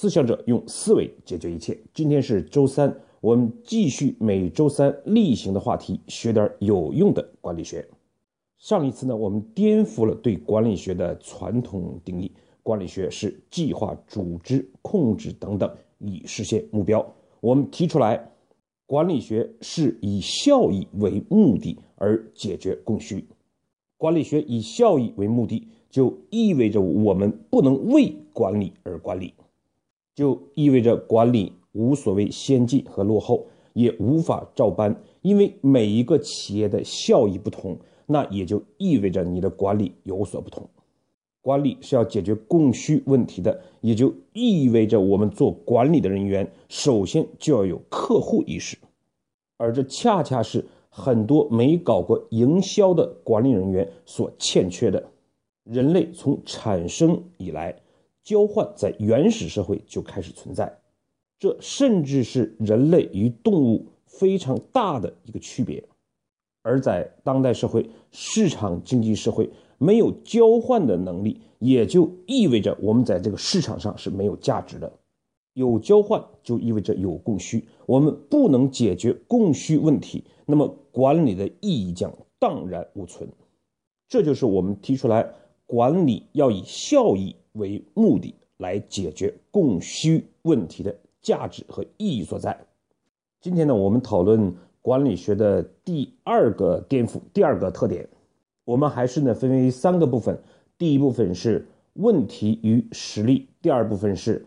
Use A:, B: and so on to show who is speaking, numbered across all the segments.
A: 思想者用思维解决一切。今天是周三，我们继续每周三例行的话题，学点有用的管理学。上一次呢，我们颠覆了对管理学的传统定义，管理学是计划、组织、控制等等，以实现目标。我们提出来，管理学是以效益为目的而解决供需。管理学以效益为目的，就意味着我们不能为管理而管理。就意味着管理无所谓先进和落后，也无法照搬，因为每一个企业的效益不同，那也就意味着你的管理有所不同。管理是要解决供需问题的，也就意味着我们做管理的人员首先就要有客户意识，而这恰恰是很多没搞过营销的管理人员所欠缺的。人类从产生以来。交换在原始社会就开始存在，这甚至是人类与动物非常大的一个区别。而在当代社会，市场经济社会没有交换的能力，也就意味着我们在这个市场上是没有价值的。有交换就意味着有供需，我们不能解决供需问题，那么管理的意义将荡然无存。这就是我们提出来，管理要以效益。为目的来解决供需问题的价值和意义所在。今天呢，我们讨论管理学的第二个颠覆，第二个特点。我们还是呢分为三个部分：第一部分是问题与实例；第二部分是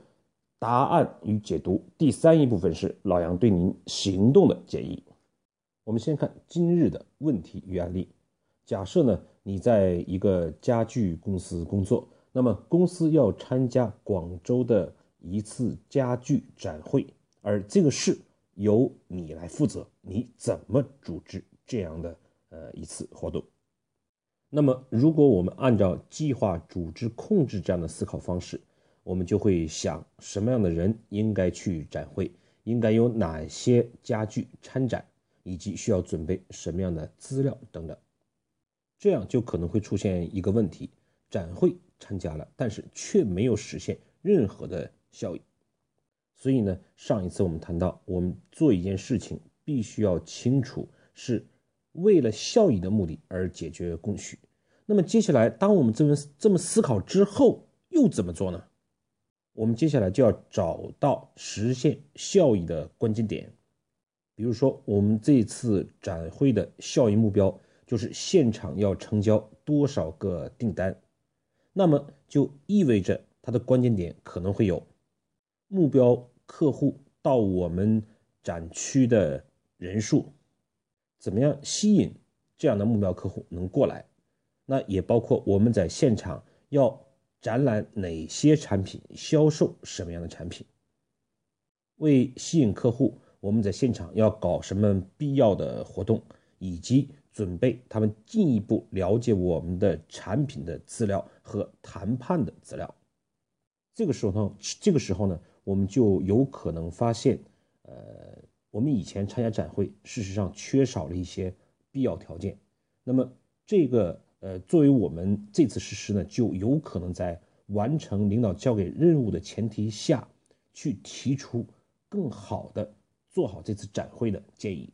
A: 答案与解读；第三一部分是老杨对您行动的建议。我们先看今日的问题与案例。假设呢，你在一个家具公司工作。那么公司要参加广州的一次家具展会，而这个事由你来负责，你怎么组织这样的呃一次活动？那么如果我们按照计划、组织、控制这样的思考方式，我们就会想什么样的人应该去展会，应该有哪些家具参展，以及需要准备什么样的资料等等，这样就可能会出现一个问题：展会。参加了，但是却没有实现任何的效益。所以呢，上一次我们谈到，我们做一件事情必须要清楚是为了效益的目的而解决供需。那么接下来，当我们这么这么思考之后，又怎么做呢？我们接下来就要找到实现效益的关键点。比如说，我们这次展会的效益目标就是现场要成交多少个订单。那么就意味着它的关键点可能会有目标客户到我们展区的人数，怎么样吸引这样的目标客户能过来？那也包括我们在现场要展览哪些产品，销售什么样的产品。为吸引客户，我们在现场要搞什么必要的活动，以及。准备他们进一步了解我们的产品的资料和谈判的资料。这个时候呢，这个时候呢，我们就有可能发现，呃，我们以前参加展会，事实上缺少了一些必要条件。那么这个呃，作为我们这次实施呢，就有可能在完成领导交给任务的前提下，去提出更好的做好这次展会的建议。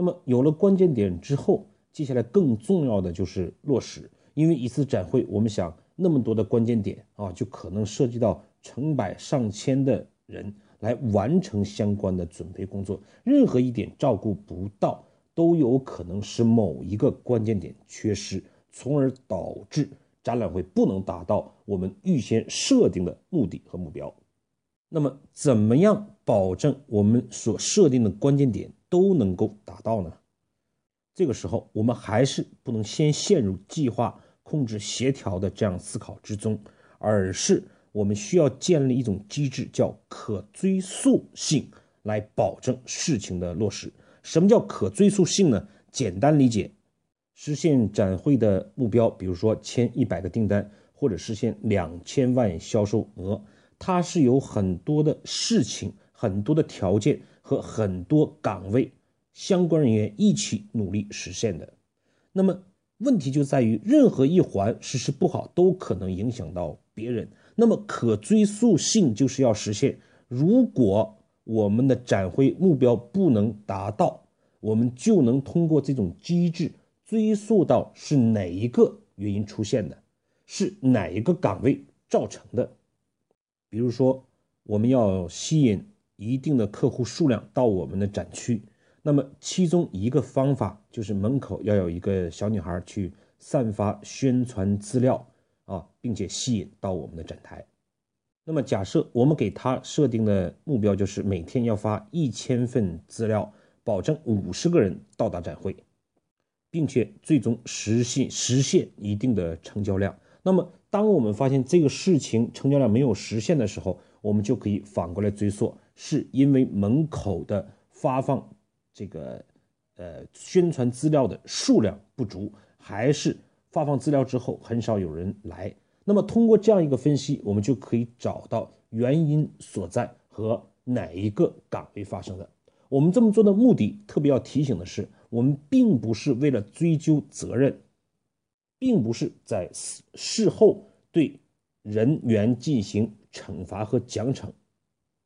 A: 那么有了关键点之后，接下来更重要的就是落实。因为一次展会，我们想那么多的关键点啊，就可能涉及到成百上千的人来完成相关的准备工作，任何一点照顾不到，都有可能使某一个关键点缺失，从而导致展览会不能达到我们预先设定的目的和目标。那么，怎么样保证我们所设定的关键点？都能够达到呢？这个时候，我们还是不能先陷入计划、控制、协调的这样思考之中，而是我们需要建立一种机制，叫可追溯性，来保证事情的落实。什么叫可追溯性呢？简单理解，实现展会的目标，比如说签一百个订单，或者实现两千万销售额，它是有很多的事情、很多的条件。和很多岗位相关人员一起努力实现的，那么问题就在于任何一环实施不好，都可能影响到别人。那么可追溯性就是要实现。如果我们的展会目标不能达到，我们就能通过这种机制追溯到是哪一个原因出现的，是哪一个岗位造成的。比如说，我们要吸引一定的客户数量到我们的展区，那么其中一个方法就是门口要有一个小女孩去散发宣传资料啊，并且吸引到我们的展台。那么，假设我们给他设定的目标就是每天要发一千份资料，保证五十个人到达展会，并且最终实现实现一定的成交量。那么，当我们发现这个事情成交量没有实现的时候，我们就可以反过来追溯，是因为门口的发放这个呃宣传资料的数量不足，还是发放资料之后很少有人来？那么，通过这样一个分析，我们就可以找到原因所在和哪一个岗位发生的。我们这么做的目的，特别要提醒的是，我们并不是为了追究责任，并不是在事事后对人员进行惩罚和奖惩，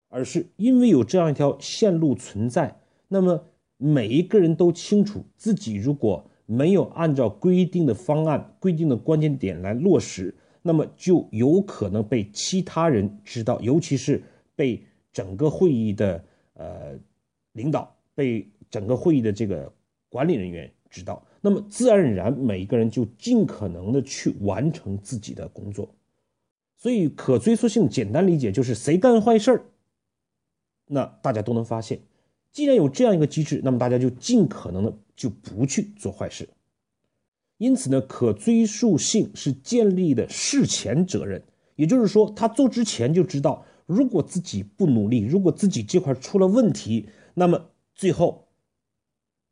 A: 而是因为有这样一条线路存在，那么每一个人都清楚自己如果没有按照规定的方案、规定的关键点来落实。那么就有可能被其他人知道，尤其是被整个会议的呃领导、被整个会议的这个管理人员知道。那么自然而然，每一个人就尽可能的去完成自己的工作。所以可追溯性简单理解就是谁干坏事儿，那大家都能发现。既然有这样一个机制，那么大家就尽可能的就不去做坏事。因此呢，可追溯性是建立的事前责任，也就是说，他做之前就知道，如果自己不努力，如果自己这块出了问题，那么最后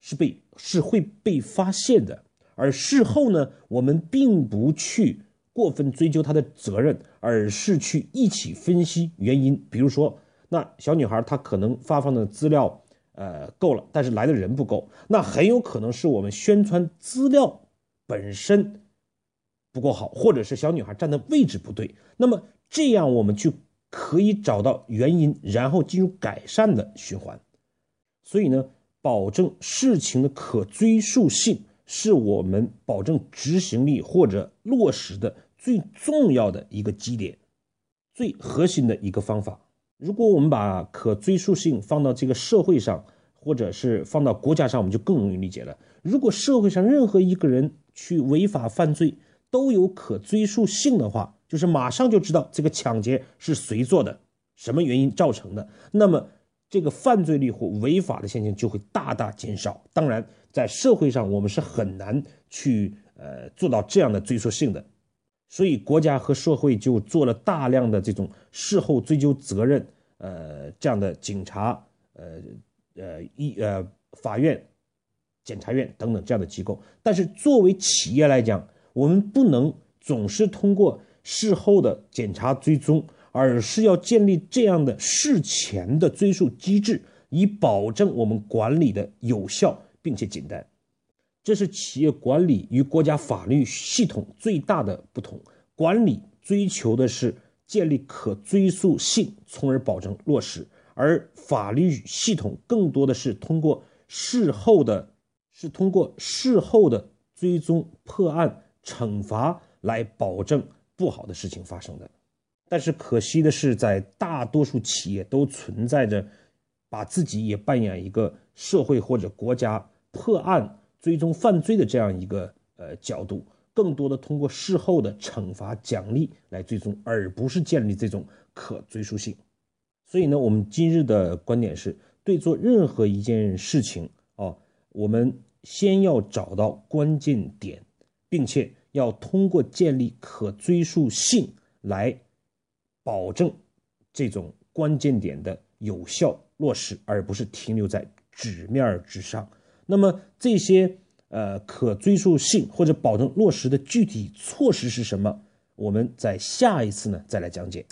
A: 是被是会被发现的。而事后呢，我们并不去过分追究他的责任，而是去一起分析原因。比如说，那小女孩她可能发放的资料呃够了，但是来的人不够，那很有可能是我们宣传资料。本身不够好，或者是小女孩站的位置不对，那么这样我们就可以找到原因，然后进入改善的循环。所以呢，保证事情的可追溯性是我们保证执行力或者落实的最重要的一个基点，最核心的一个方法。如果我们把可追溯性放到这个社会上，或者是放到国家上，我们就更容易理解了。如果社会上任何一个人，去违法犯罪都有可追溯性的话，就是马上就知道这个抢劫是谁做的，什么原因造成的，那么这个犯罪率或违法的现象就会大大减少。当然，在社会上我们是很难去呃做到这样的追溯性的，所以国家和社会就做了大量的这种事后追究责任，呃这样的警察，呃呃一呃法院。检察院等等这样的机构，但是作为企业来讲，我们不能总是通过事后的检查追踪，而是要建立这样的事前的追溯机制，以保证我们管理的有效并且简单。这是企业管理与国家法律系统最大的不同。管理追求的是建立可追溯性，从而保证落实；而法律系统更多的是通过事后的。是通过事后的追踪、破案、惩罚来保证不好的事情发生的。但是可惜的是，在大多数企业都存在着把自己也扮演一个社会或者国家破案、追踪犯罪的这样一个呃角度，更多的通过事后的惩罚、奖励来追踪，而不是建立这种可追溯性。所以呢，我们今日的观点是对做任何一件事情哦。我们先要找到关键点，并且要通过建立可追溯性来保证这种关键点的有效落实，而不是停留在纸面之上。那么这些呃可追溯性或者保证落实的具体措施是什么？我们在下一次呢再来讲解。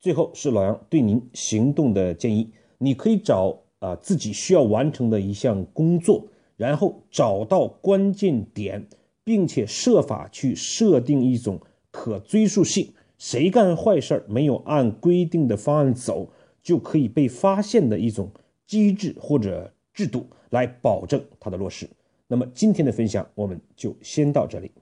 A: 最后是老杨对您行动的建议，你可以找。啊，自己需要完成的一项工作，然后找到关键点，并且设法去设定一种可追溯性，谁干坏事没有按规定的方案走，就可以被发现的一种机制或者制度来保证它的落实。那么今天的分享我们就先到这里。